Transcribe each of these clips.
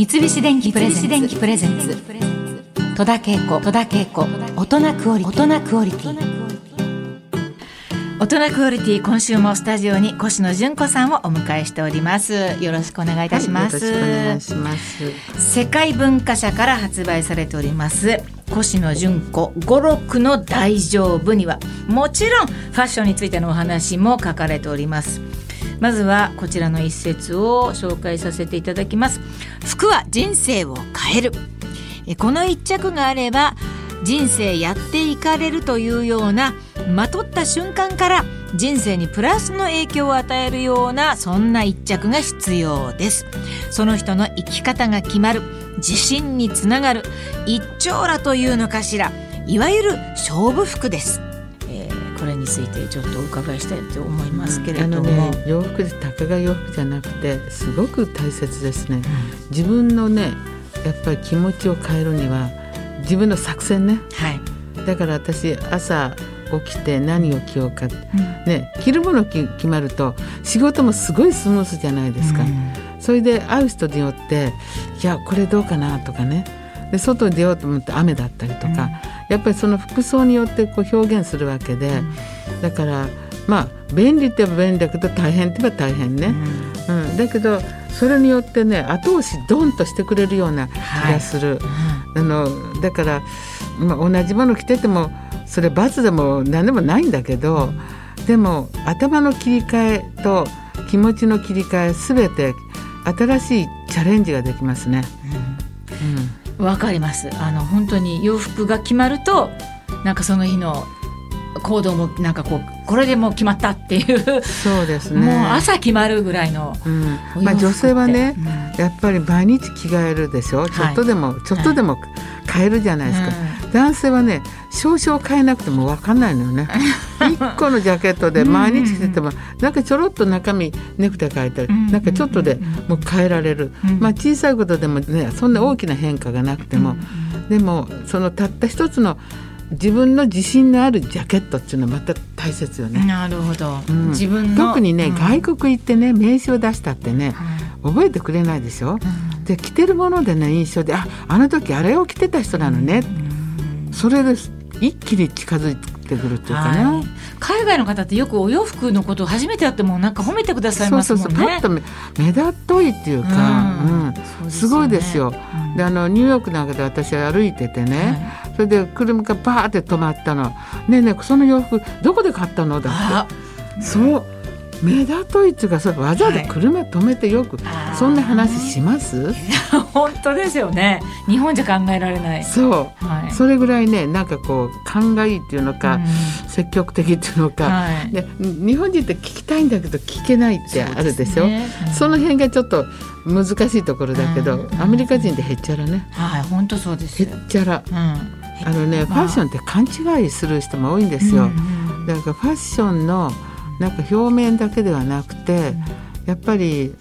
三菱電機プレゼンツ。戸田恵子。戸田恵子。大人クオリティ。大人クオリティ。大人クオリティ。今週もスタジオに越野純子さんをお迎えしております。よろしくお願いいたします、はい、よろしくお願いします。世界文化社から発売されております。越野純子。語録の大丈夫には。もちろんファッションについてのお話も書かれておりますまずはこちらの一節を紹介させていただきます。服は人生を変える。この一着があれば人生やっていかれるというようなまとった瞬間から人生にプラスの影響を与えるようなそんな一着が必要です。その人の生き方が決まる。自信につながる。一長羅というのかしら。いわゆる勝負服です、これについてちょっとお伺いしたいと思いますけれども、ね、洋服でたかが洋服じゃなくてすごく大切ですね、うん、自分のねやっぱり気持ちを変えるには自分の作戦ね、はい、だから私朝起きて何を着ようか、うん、ね、着るもの決まると仕事もすごいスムースじゃないですか、うん、それで会う人によっていやこれどうかなとかね。で外に出ようと思って雨だったりとか、うん、やっぱりその服装によってこう表現するわけで、だからまあ便利って言えば便利だけど大変って言えば大変ね、うん。だけどそれによってね後押しドンとしてくれるような気がする、はい、あのだから、まあ、同じもの着ててもそれ罰でも何でもないんだけどでも頭の切り替えと気持ちの切り替えすべて新しいチャレンジができますね。わ、うん、うん、かります。あの本当に洋服が決まるとなんかその日の行動もなんかこうこれでもう決まったっていうそうですね。もう朝決まるぐらいの、うん、まあ、女性はね、うん、やっぱり毎日着替えるでしょ、はい、ちょっとでもちょっとでも変えるじゃないですか、うん、男性はね少々変えなくても分かんないのよね。1個のジャケットで毎日着ててもなんかちょろっと中身ネクタイ変えたりなんかちょっとでもう変えられる、まあ、小さいことでもねそんな大きな変化がなくても、でもそのたった一つの自分の自信のあるジャケットっていうのはまた大切よね。なるほど。うん、自分特にね、うん、外国行ってね名刺を出したってね、うん、覚えてくれないでしょ？で着てるものでね印象でああの時あれを着てた人なのね。それで一気に近づいてくるっていうかね、はい、海外の方ってよくお洋服のことを初めてやってもなんか褒めてくださいますもんね。そうそうそうパッと目立っといっていうか、うんすごいですよ。であのニューヨークなんかで私歩いててね、はい、それで車がバーって止まったの「ねえねえその洋服どこで買ったの?」だって。そう目立といっていうかそれわざわざ車止めてよく、はい、そんな話します？本当ですよね。日本じゃ考えられない。そう、はい、それぐらいねなんかこう勘がいいっていうのか、うん、積極的っていうのか、はい、で日本人って聞きたいんだけど聞けないってあるでしょ？そ、ねうん、その辺がちょっと難しいところだけど、うん、アメリカ人でへっちゃらね。はい本当そうですへっちゃら、あのね、ファッションって勘違いする人も多いんですよ、だからファッションのなんか表面だけではなくて、やっぱり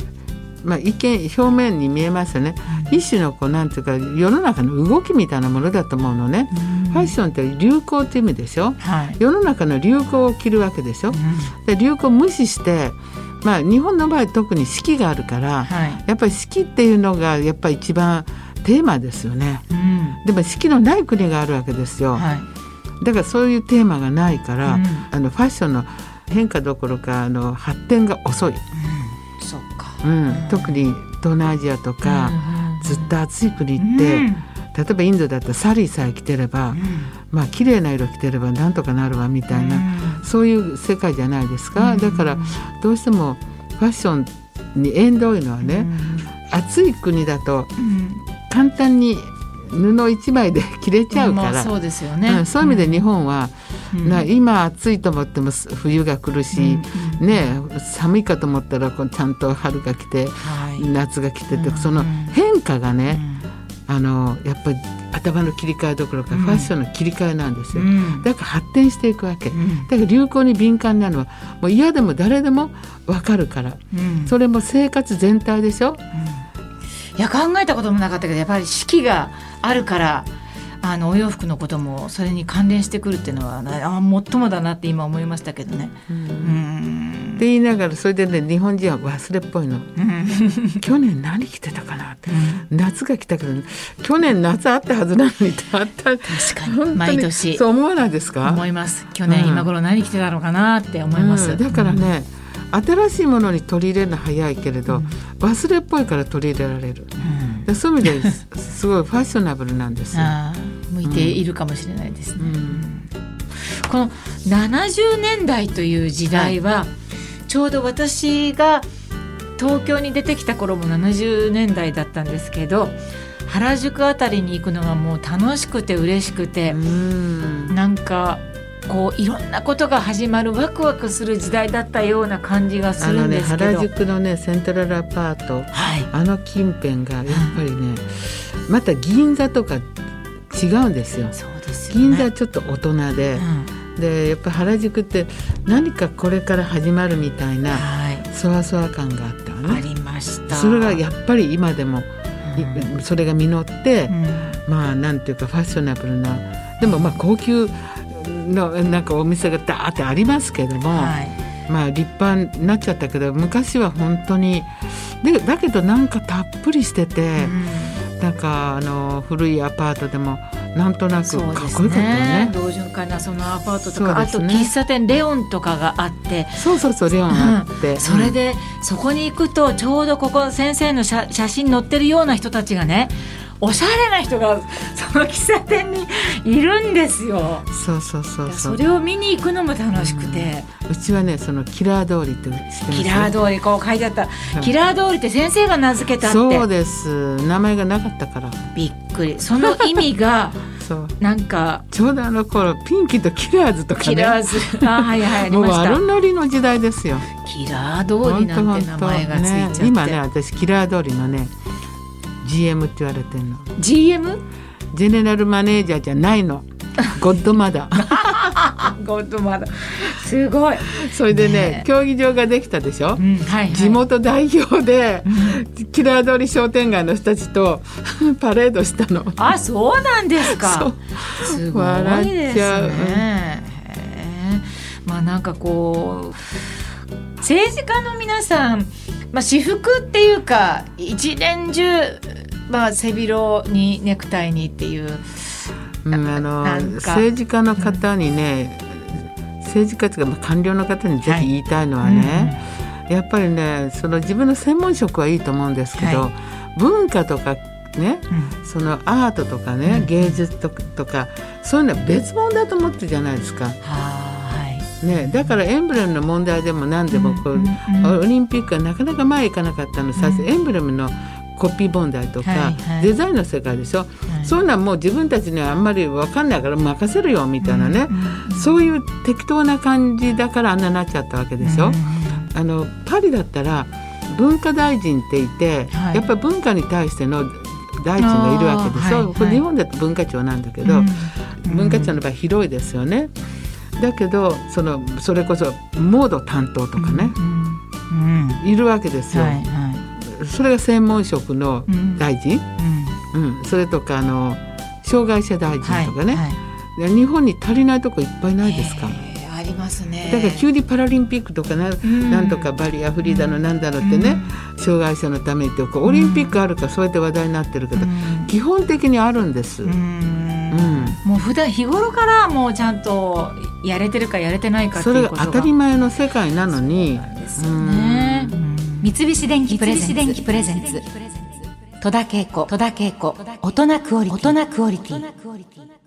まあ、一見表面に見えますよね、うん、一種のこうなんていうか世の中の動きみたいなものだと思うのね、うん、ファッションって流行っていう意味でしょ、はい、世の中の流行を着るわけでしょ、うん、で流行を無視してまあ日本の場合特に四季があるから、はい、やっぱり四季っていうのがやっぱり一番テーマですよね、でも四季のない国があるわけですよ、はい、だからそういうテーマがないから、あのファッションの変化どころかあの発展が遅い、うん、そうか、うん、特に東南アジアとか、ずっと暑い国って、例えばインドだったらサリーさえ着てれば、うん、まあ綺麗な色着てればなんとかなるわみたいな、うん、そういう世界じゃないですか、うん、だからどうしてもファッションに縁遠いのはね、暑い国だと簡単に布一枚で着れちゃうから、そうですよね、そういう意味で日本は、な今暑いと思っても冬が来るし、うん、ね、寒いかと思ったらこうちゃんと春が来て、はい、夏が来てて、その変化がね、あのやっぱり頭の切り替えどころか、ファッションの切り替えなんですよ、だから発展していくわけ、だから流行に敏感なのはもう嫌でも誰でも分かるから、それも生活全体でしょ、いや考えたこともなかったけどやっぱり四季があるからあのお洋服のこともそれに関連してくるっていうのはあもっともだなって今思いましたけどね。うん、うん。って言いながらそれでね日本人は忘れっぽいの。うん、去年何着てたかなって、うん、夏が来たけど、去年夏あったはずなのにあった。確かに。毎年。そう思わないですか？思います。去年今頃何着てたのかなって思います。だからね、新しいものに取り入れるの早いけれど、うん、忘れっぽいから取り入れられる、うん、そういう意味で すごいファッショナブルなんです向いているかもしれないですね、うん、この70年代という時代は、はい、ちょうど私が東京に出てきた頃も70年代だったんですけど原宿あたりに行くのがもう楽しくて嬉しくてん。なんかこういろんなことが始まるワクワクする時代だったような感じがするんですけど、ね、原宿のねセントラルアパート、はい、あの近辺がやっぱりね、うん、また銀座とか違うんですよ。そうですよね、銀座ちょっと大人で、うん、でやっぱ原宿って何かこれから始まるみたいな、はい、そわそわ感があったね。ありました。それがやっぱり今でも、うん、それが実って、まあなんていうかファッショナブルなでもまあ高級のなんかお店がダーってありますけども、はい、まあ立派になっちゃったけど昔は本当にでだけどなんかたっぷりしてて、うん、なんかあの古いアパートでもなんとなくかっこよかったよね。同潤会なそのアパートとか、ね、あと喫茶店レオンとかがあって。そうそうそうレオンあって、うん、それで、そこに行くとちょうどここ先生の写真載ってるような人たちがねおしゃれな人がその喫茶店にいるんですよ。そうそうそうそれを見に行くのも楽しくて、うちはねそのキラー通りってキラー通りこう書いてあった、キラー通りって先生が名付けたって。そうです。名前がなかったから。びっくり。その意味が そう。なんかちょうどあの頃ピンキーとキラーズとかね。キラーズ。あはいはいありました。もう悪ノリの時代ですよ。キラー通りなんて名前がついちゃって、ね、今ね私キラー通りのね GM って言われてんの。GM? ジェネラルマネージャーじゃないの。ゴッドマダーゴッドマダーすごい。それでね、ね、競技場ができたでしょ、うんはいはい、地元代表で、うん、キラー通り商店街の人たちと パレードしたの。あそうなんですか。すごいですね。まあなんかこう政治家の皆さんまあ、私服っていうか一年中、まあ、背広にネクタイにっていう。うん、あの政治家の方にね、うん、政治家というか、まあ、官僚の方にぜひ言いたいのはね、はい、やっぱりねその自分の専門職はいいと思うんですけど、はい、文化とかね、うん、そのアートとかね、芸術とかそういうのは別物だと思ってるじゃないですか。はあね、だからエンブレムの問題でも何でもこう、うんうん、オリンピックはなかなか前行かなかったの。さ、うん、エンブレムのコピー問題とか、はいはい、デザインの世界でしょ、はい、そういうのはもう自分たちにはあんまり分かんないから任せるよみたいなね、うんうん、そういう適当な感じだからあんなになっちゃったわけでしょ。うんうん、あのパリだったら文化大臣っていて、はい、やっぱり文化に対しての大臣がいるわけでしょ、はい、これ日本だと文化庁なんだけど、文化庁の場合広いですよね。だけどそのそれこそモード担当とかね、うんうん、いるわけですよ。はいはい、それが専門職の大臣、うん、うん、それとかあの障害者大臣とかね、はいはい、日本に足りないとこいっぱいないですか？ありますね。だから急にパラリンピックとかな,、ん、なんとかバリアフリーだのなんだろうってね、障害者のためにってオリンピックあるかそうやって話題になってるけど、基本的にあるんです。うんもう普段日頃からもうちゃんとやれてるかやれてないかそれが当たり前の世界なのに。三菱電機プレゼンツ。戸田恵子。戸田恵子。大人クオリティ